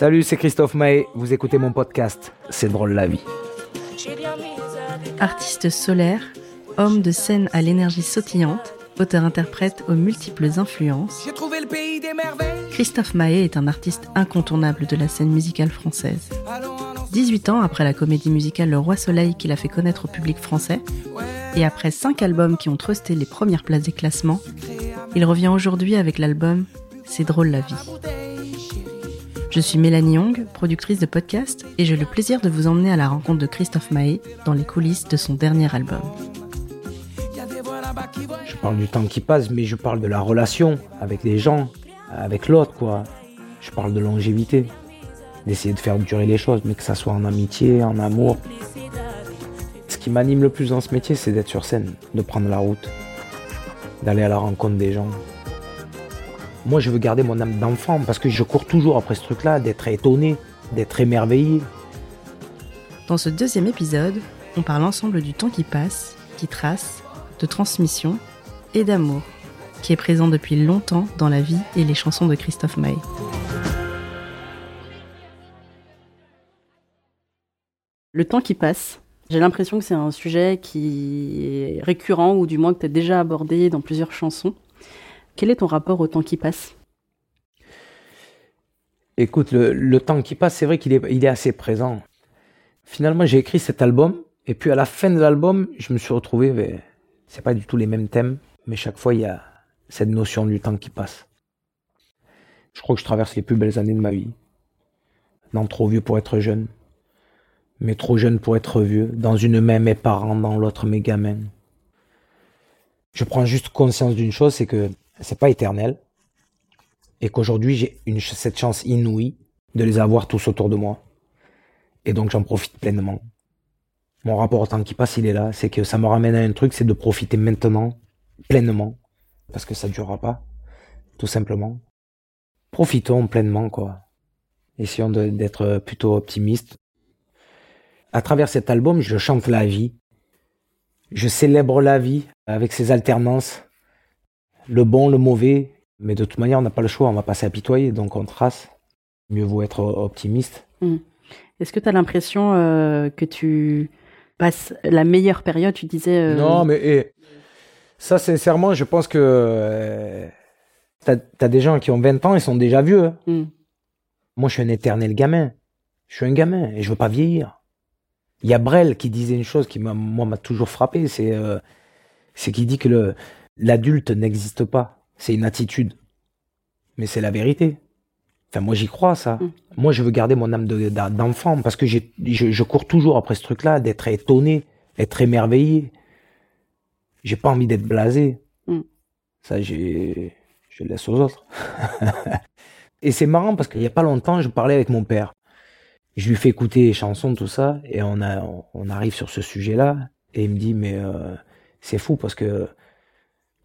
Salut, c'est Christophe Maé. Vous écoutez mon podcast. C'est drôle la vie. Artiste solaire, homme de scène à l'énergie sautillante, auteur-interprète aux multiples influences, Christophe Maé est un artiste incontournable de la scène musicale française. 18 ans après la comédie musicale Le Roi Soleil qu'il a fait connaître au public français, et après 5 albums qui ont trusté les premières places des classements, il revient aujourd'hui avec l'album C'est drôle la vie. Je suis Mélanie Young, productrice de podcast, et j'ai le plaisir de vous emmener à la rencontre de Christophe Maé dans les coulisses de son dernier album. Je parle du temps qui passe, mais je parle de la relation avec les gens, avec l'autre, quoi. Je parle de longévité, d'essayer de faire durer les choses, mais que ça soit en amitié, en amour. Ce qui m'anime le plus dans ce métier, c'est d'être sur scène, de prendre la route, d'aller à la rencontre des gens, moi, je veux garder mon âme d'enfant parce que je cours toujours après ce truc-là, d'être étonné, d'être émerveillé. Dans ce deuxième épisode, on parle ensemble du temps qui passe, qui trace, de transmission et d'amour, qui est présent depuis longtemps dans la vie et les chansons de Christophe Maé. Le temps qui passe, j'ai l'impression que c'est un sujet qui est récurrent ou du moins que tu as déjà abordé dans plusieurs chansons. Quel est ton rapport au temps qui passe? Écoute, le, temps qui passe, c'est vrai qu'il est, assez présent. Finalement, j'ai écrit cet album, et puis à la fin de l'album, je me suis retrouvé, ben, c'est pas du tout les mêmes thèmes, mais chaque fois, il y a cette notion du temps qui passe. Je crois que je traverse les plus belles années de ma vie. Non, trop vieux pour être jeune, mais trop jeune pour être vieux. Dans une main, mes parents, dans l'autre, mes gamins. Je prends juste conscience d'une chose, c'est que c'est pas éternel. Et qu'aujourd'hui, j'ai cette chance inouïe de les avoir tous autour de moi. Et donc, j'en profite pleinement. Mon rapport au temps qui passe, il est là. C'est que ça me ramène à un truc, c'est de profiter maintenant, pleinement. Parce que ça durera pas. Tout simplement. Profitons pleinement, quoi. Essayons d'être plutôt optimistes. À travers cet album, je chante la vie. Je célèbre la vie avec ses alternances le bon, le mauvais. Mais de toute manière, on n'a pas le choix, on va pas s'apitoyer, donc on trace. Mieux vaut être optimiste. Hmm. Est-ce que tu as l'impression euh, que tu passes la meilleure période? Tu disais. Euh, non, mais et, ça, sincèrement, je pense que euh, tu as, des gens qui ont 20 ans, ils sont déjà vieux. Hein. Hmm. Moi, je suis un éternel gamin. Je suis un gamin et je veux pas vieillir. Il y a Brel qui disait une chose qui m'a, moi, m'a toujours frappé, c'est, c'est qu'il dit que le, l'adulte n'existe pas. C'est une attitude. Mais c'est la vérité. Enfin, moi, j'y crois, ça. Mm. Moi, je veux garder mon âme d'enfant parce que je, je, cours toujours après ce truc-là, d'être étonné, être émerveillé. J'ai pas envie d'être blasé. Mm. Ça, j'ai, je laisse aux autres. et c'est marrant parce qu'il y a pas longtemps, je parlais avec mon père. Je lui fais écouter les chansons, tout ça, et on, a, on arrive sur ce sujet-là, et il me dit, mais euh, c'est fou parce que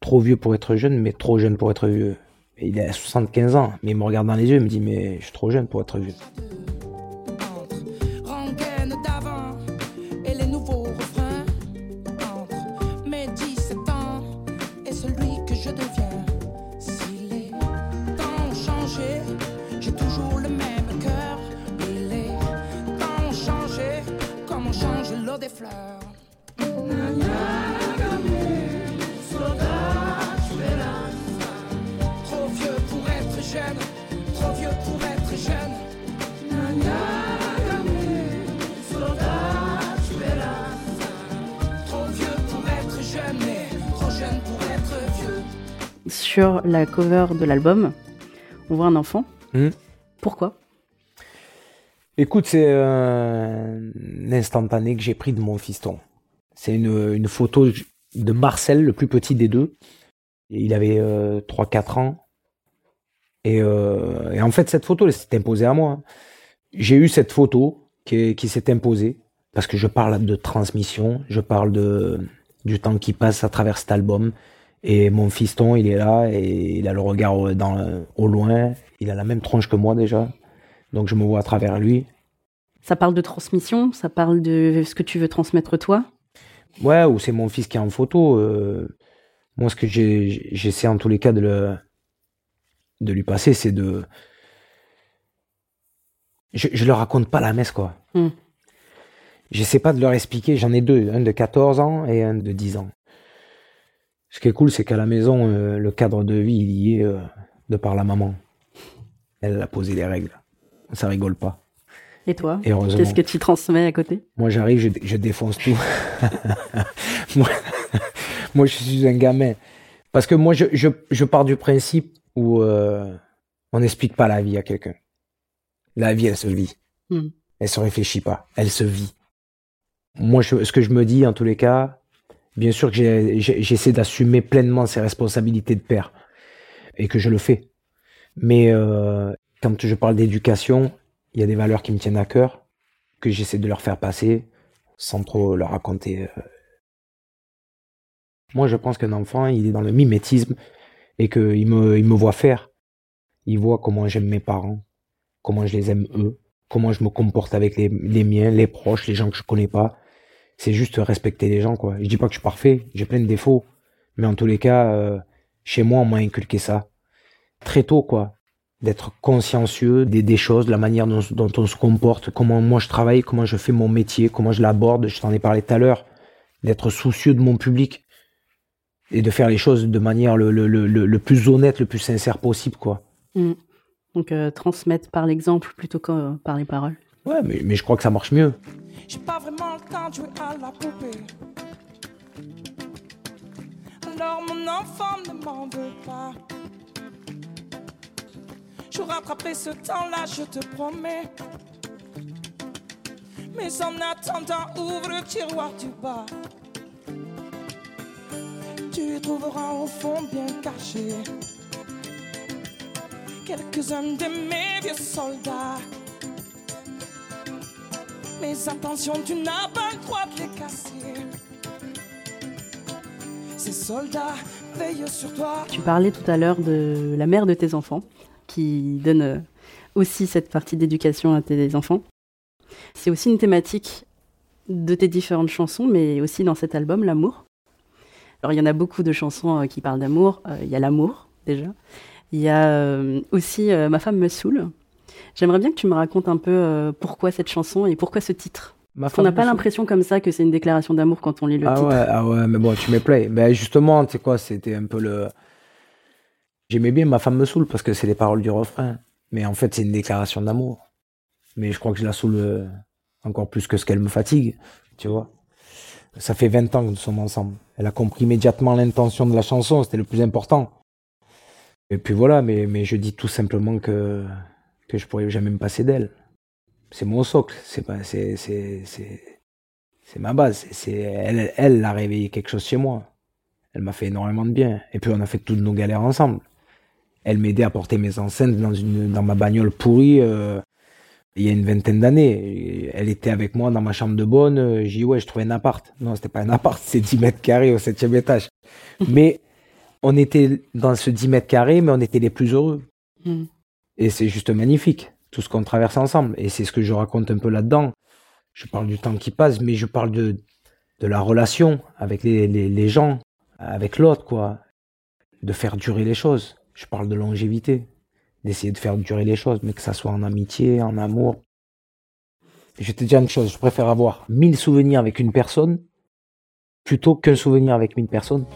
trop vieux pour être jeune, mais trop jeune pour être vieux. il a 75 ans, mais il me regarde dans les yeux, il me dit mais je suis trop jeune pour être vieux. Sur la cover de l'album, on voit un enfant. Hmm. Pourquoi? Écoute, c'est un instantané que j'ai pris de mon fiston. C'est une, photo de Marcel, le plus petit des deux. Il avait 3-4 euh, ans. Euh, et, en fait, cette photo, elle s'est imposée à moi. J'ai eu cette photo qui, qui s'est imposée parce que je parle de transmission, je parle de, du temps qui passe à travers cet album. Et mon fiston, il est là et il a le regard au, dans, au loin. Il a la même tronche que moi déjà. Donc je me vois à travers lui. Ça parle de transmission, ça parle de ce que tu veux transmettre toi? Ouais, ou c'est mon fils qui est en photo. Euh, moi, ce que j'essaie en tous les cas de, le, de lui passer, c'est de, je, je leur raconte pas la messe, quoi. Je hmm. J'essaie pas de leur expliquer. J'en ai deux, un de 14 ans et un de 10 ans. Ce qui est cool, c'est qu'à la maison, euh, le cadre de vie, il y est euh, de par la maman. Elle a posé les règles. Ça rigole pas. Et toi? Qu'est-ce que tu transmets à côté? Moi, j'arrive, je, défonce tout. moi, je suis un gamin. Parce que moi, je, je, pars du principe où euh, on n'explique pas la vie à quelqu'un. La vie, elle se vit. Hmm. Elle se réfléchit pas. Elle se vit. Moi, ce que je me dis, en tous les cas, bien sûr que j'essaie d'assumer pleinement ses responsabilités de père. Et que je le fais. Mais euh, quand je parle d'éducation, il y a des valeurs qui me tiennent à cœur, que j'essaie de leur faire passer, sans trop leur raconter. Euh. Moi, je pense qu'un enfant, il est dans le mimétisme et qu'il me, il me voit faire. Il voit comment j'aime mes parents, comment je les aime eux, comment je me comporte avec les, les miens, les proches, les gens que je connais pas. C'est juste respecter les gens, quoi. Je dis pas que je suis parfait, j'ai plein de défauts, mais en tous les cas, euh, chez moi, on m'a inculqué ça très tôt, quoi d'être consciencieux des, des, choses, de la manière dont, on se comporte, comment moi je travaille, comment je fais mon métier, comment je l'aborde, je t'en ai parlé tout à l'heure, d'être soucieux de mon public et de faire les choses de manière le, le, le, le plus honnête, le plus sincère possible, quoi. Mm. Donc euh, transmettre par l'exemple plutôt que par les paroles. Ouais, mais, je crois que ça marche mieux. J'ai pas vraiment le temps de jouer à la poupée. Alors mon enfant ne m'en veut pas. Je rattraperai ce temps-là, je te promets. Mais en attendant, ouvre le tiroir du bas. Tu trouveras au fond bien caché quelques-uns de mes vieux soldats. Mais attention, tu n'as pas le droit de les casser. Ces soldats veillent sur toi. Tu parlais tout à l'heure de la mère de tes enfants qui donne euh, aussi cette partie d'éducation à tes enfants. C'est aussi une thématique de tes différentes chansons, mais aussi dans cet album, l'amour. Alors il y en a beaucoup de chansons euh, qui parlent d'amour. Euh, il y a l'amour déjà. Il y a aussi Ma femme me saoule. J'aimerais bien que tu me racontes un peu pourquoi cette chanson et pourquoi ce titre. On n'a pas l'impression comme ça que c'est une déclaration d'amour quand on lit le ah titre. Ouais, ah ouais, mais bon, tu me plais. Ben justement, tu sais quoi, c'était un peu le J'aimais bien Ma femme me saoule parce que c'est les paroles du refrain. Mais en fait, c'est une déclaration d'amour. Mais je crois que je la saoule euh, encore plus que ce qu'elle me fatigue, tu vois. Ça fait 20 ans que nous sommes ensemble. Elle a compris immédiatement l'intention de la chanson, c'était le plus important. Et puis voilà, mais, mais je dis tout simplement que, que je pourrais jamais me passer d'elle. C'est mon socle, c'est pas, c'est, c'est, ma base. C'est, elle, elle a réveillé quelque chose chez moi. Elle m'a fait énormément de bien. Et puis on a fait toutes nos galères ensemble. Elle m'aidait à porter mes enceintes dans, une, dans ma bagnole pourrie euh, il y a une vingtaine d'années. Elle était avec moi dans ma chambre de bonne. J'ai dit, ouais, je trouvais un appart. Non, c'était pas un appart, c'est 10 mètres carrés au septième étage. mais on était dans ce 10 mètres carrés, mais on était les plus heureux. Hmm. Et c'est juste magnifique, tout ce qu'on traverse ensemble. Et c'est ce que je raconte un peu là-dedans. Je parle du temps qui passe, mais je parle de, de la relation avec les, les, les gens, avec l'autre, quoi. De faire durer les choses. Je parle de longévité, d'essayer de faire durer les choses, mais que ça soit en amitié, en amour. je vais te dire une chose, je préfère avoir mille souvenirs avec une personne plutôt qu'un souvenir avec mille personnes.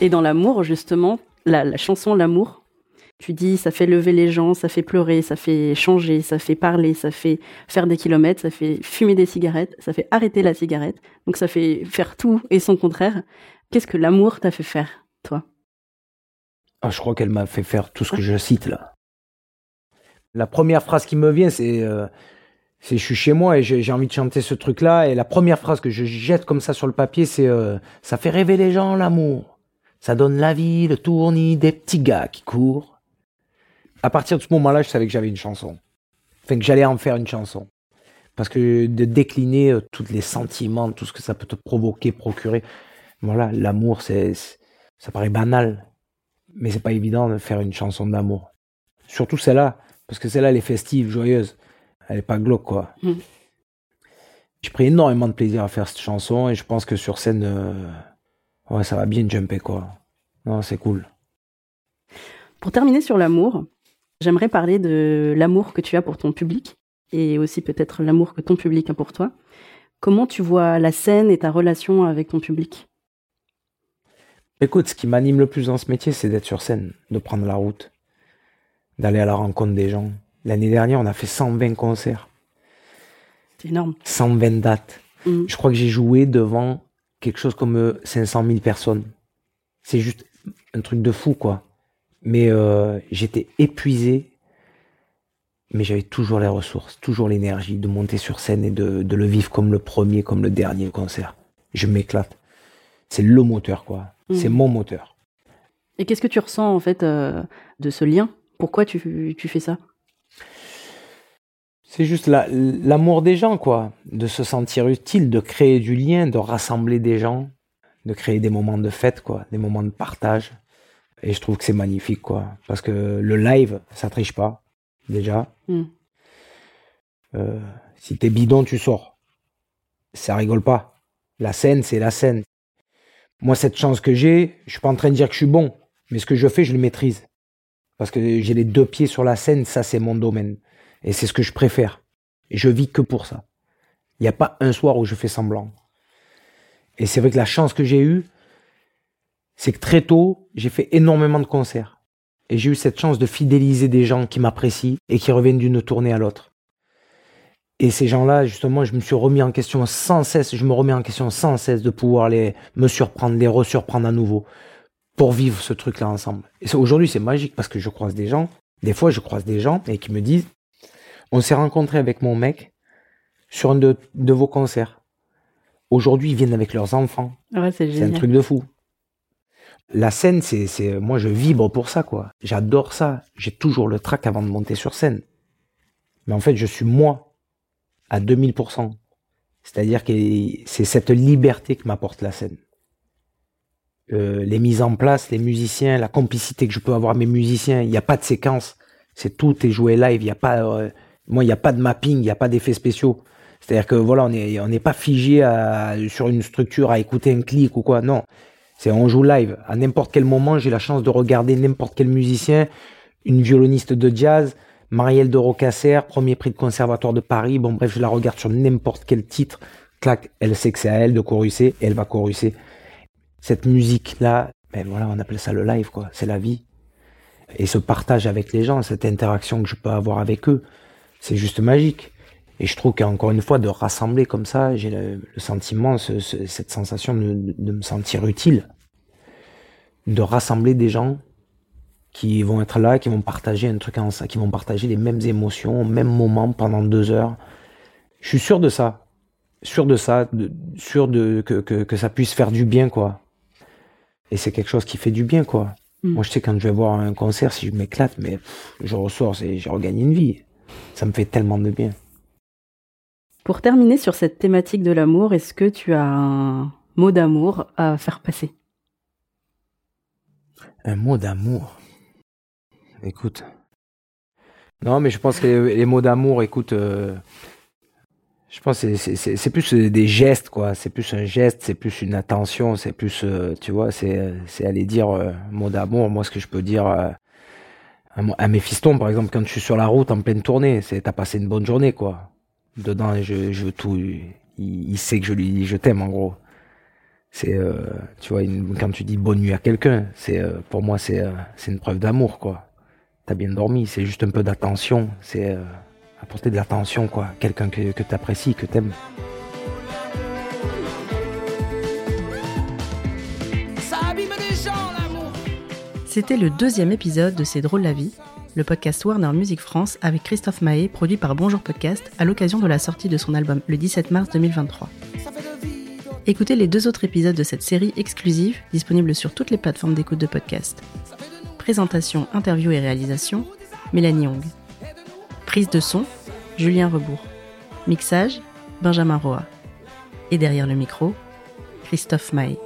Et dans l'amour, justement, la, chanson L'amour, tu dis ça fait lever les gens, ça fait pleurer, ça fait changer, ça fait parler, ça fait faire des kilomètres, ça fait fumer des cigarettes, ça fait arrêter la cigarette. Donc ça fait faire tout et son contraire. Qu'est-ce que l'amour t'a fait faire, toi? Ah, Je crois qu'elle m'a fait faire tout ce que je cite là. La première phrase qui me vient, c'est euh, je suis chez moi et j'ai envie de chanter ce truc-là. Et la première phrase que je jette comme ça sur le papier, c'est euh, ça fait rêver les gens, l'amour. Ça donne la vie, le tournis, des petits gars qui courent. À partir de ce moment-là, je savais que j'avais une chanson. Enfin, que j'allais en faire une chanson. Parce que de décliner euh, tous les sentiments, tout ce que ça peut te provoquer, procurer. Voilà, l'amour, c'est, ça paraît banal. Mais c'est pas évident de faire une chanson d'amour. Surtout celle-là. Parce que celle-là, elle est festive, joyeuse. Elle est pas glauque, quoi. Mm. J'ai pris énormément de plaisir à faire cette chanson et je pense que sur scène, euh, ouais, ça va bien jumper, quoi. Non, c'est cool. Pour terminer sur l'amour, j'aimerais parler de l'amour que tu as pour ton public et aussi peut-être l'amour que ton public a pour toi. Comment tu vois la scène et ta relation avec ton public? Écoute, ce qui m'anime le plus dans ce métier, c'est d'être sur scène, de prendre la route, d'aller à la rencontre des gens. L'année dernière, on a fait 120 concerts. C'est énorme. 120 dates. Mm. Je crois que j'ai joué devant quelque chose comme 500 euh, 000 personnes. C'est juste un truc de fou, quoi. Mais euh, j'étais épuisé, mais j'avais toujours les ressources, toujours l'énergie de monter sur scène et de, de, le vivre comme le premier, comme le dernier concert. Je m'éclate. C'est le moteur, quoi. Mm. C'est mon moteur. Et qu'est-ce que tu ressens, en fait, euh, de ce lien? Pourquoi tu, tu fais ça? C'est juste l'amour des gens, quoi. De se sentir utile, de créer du lien, de rassembler des gens, de créer des moments de fête, quoi, des moments de partage. Et je trouve que c'est magnifique, quoi. Parce que le live, ça triche pas, déjà. Mm. Euh, si t'es bidon, tu sors. Ça rigole pas. La scène, c'est la scène. Moi, cette chance que j'ai, je suis pas en train de dire que je suis bon, mais ce que je fais, je le maîtrise. Parce que j'ai les deux pieds sur la scène, ça, c'est mon domaine. Et c'est ce que je préfère. Je vis que pour ça. Il n'y a pas un soir où je fais semblant. Et c'est vrai que la chance que j'ai eue, c'est que très tôt, j'ai fait énormément de concerts. Et j'ai eu cette chance de fidéliser des gens qui m'apprécient et qui reviennent d'une tournée à l'autre. Et ces gens-là, justement, je me suis remis en question sans cesse, je me remets en question sans cesse de pouvoir les, me surprendre, les resurprendre à nouveau pour vivre ce truc-là ensemble. Et aujourd'hui, c'est magique parce que je croise des gens, des fois, je croise des gens et qui me disent, on s'est rencontré avec mon mec sur un de, vos concerts. Aujourd'hui, ils viennent avec leurs enfants. c'est un truc de fou. La scène, c'est, c'est, moi, je vibre pour ça, quoi. J'adore ça. J'ai toujours le trac avant de monter sur scène. Mais en fait, je suis moi à 2000%. C'est-à-dire que c'est cette liberté que m'apporte la scène. Euh, les mises en place, les musiciens, la complicité que je peux avoir mes musiciens. Il n'y a pas de séquence. C'est tout est joué live. Il n'y a pas, euh, moi, il n'y a pas de mapping, il n'y a pas d'effets spéciaux. C'est-à-dire que voilà, on n'est on n'est pas figé sur une structure à écouter un clic ou quoi. Non, c'est on joue live. À n'importe quel moment, j'ai la chance de regarder n'importe quel musicien, une violoniste de jazz, Marielle de Rocasser, premier prix de conservatoire de Paris. Bon bref, je la regarde sur n'importe quel titre. Clac, elle sait que c'est à elle de choruser et elle va choruser. Cette musique là, ben voilà, on appelle ça le live quoi. C'est la vie. Et ce partage avec les gens, cette interaction que je peux avoir avec eux c'est juste magique. Et je trouve qu'encore une fois, de rassembler comme ça, j'ai le, sentiment, cette sensation de, me sentir utile. De rassembler des gens qui vont être là, qui vont partager un truc ensemble, qui vont partager les mêmes émotions au même moment pendant deux heures. Je suis sûr de ça. Sûr de ça, sûr de, que, que, ça puisse faire du bien, quoi. Et c'est quelque chose qui fait du bien, quoi. Mm. Moi, je sais quand je vais voir un concert, si je m'éclate, mais je ressors, j'ai regagné une vie. Ça me fait tellement de bien. Pour terminer sur cette thématique de l'amour, est-ce que tu as un mot d'amour à faire passer? Un mot d'amour? Écoute. Non, mais je pense que les, mots d'amour, écoute, euh, je pense que c'est plus des gestes, quoi. C'est plus un geste, c'est plus une attention, c'est plus, euh, tu vois, c'est aller dire euh, mot d'amour. Moi, ce que je peux dire à mes fistons, par exemple, quand je suis sur la route en pleine tournée, c'est t'as passé une bonne journée, quoi. Dedans, je, je tout, il, sait que je lui dis je t'aime, en gros. C'est, euh, tu vois, quand tu dis bonne nuit à quelqu'un, c'est, euh, pour moi, c'est, euh, c'est une preuve d'amour, quoi. T'as bien dormi, c'est juste un peu d'attention, c'est apporter de l'attention, quoi. Quelqu'un que, que t'apprécies, que t'aimes. C'était le deuxième épisode de C'est drôle la vie, le podcast Warner Music France avec Christophe Mahé, produit par Bonjour Podcast à l'occasion de la sortie de son album le 17 mars 2023. Écoutez les deux autres épisodes de cette série exclusive, disponible sur toutes les plateformes d'écoute de podcast. Présentation, interview et réalisation, Mélanie Young. Prise de son, Julien Rebourg. Mixage, Benjamin Roa. Et derrière le micro, Christophe Maé.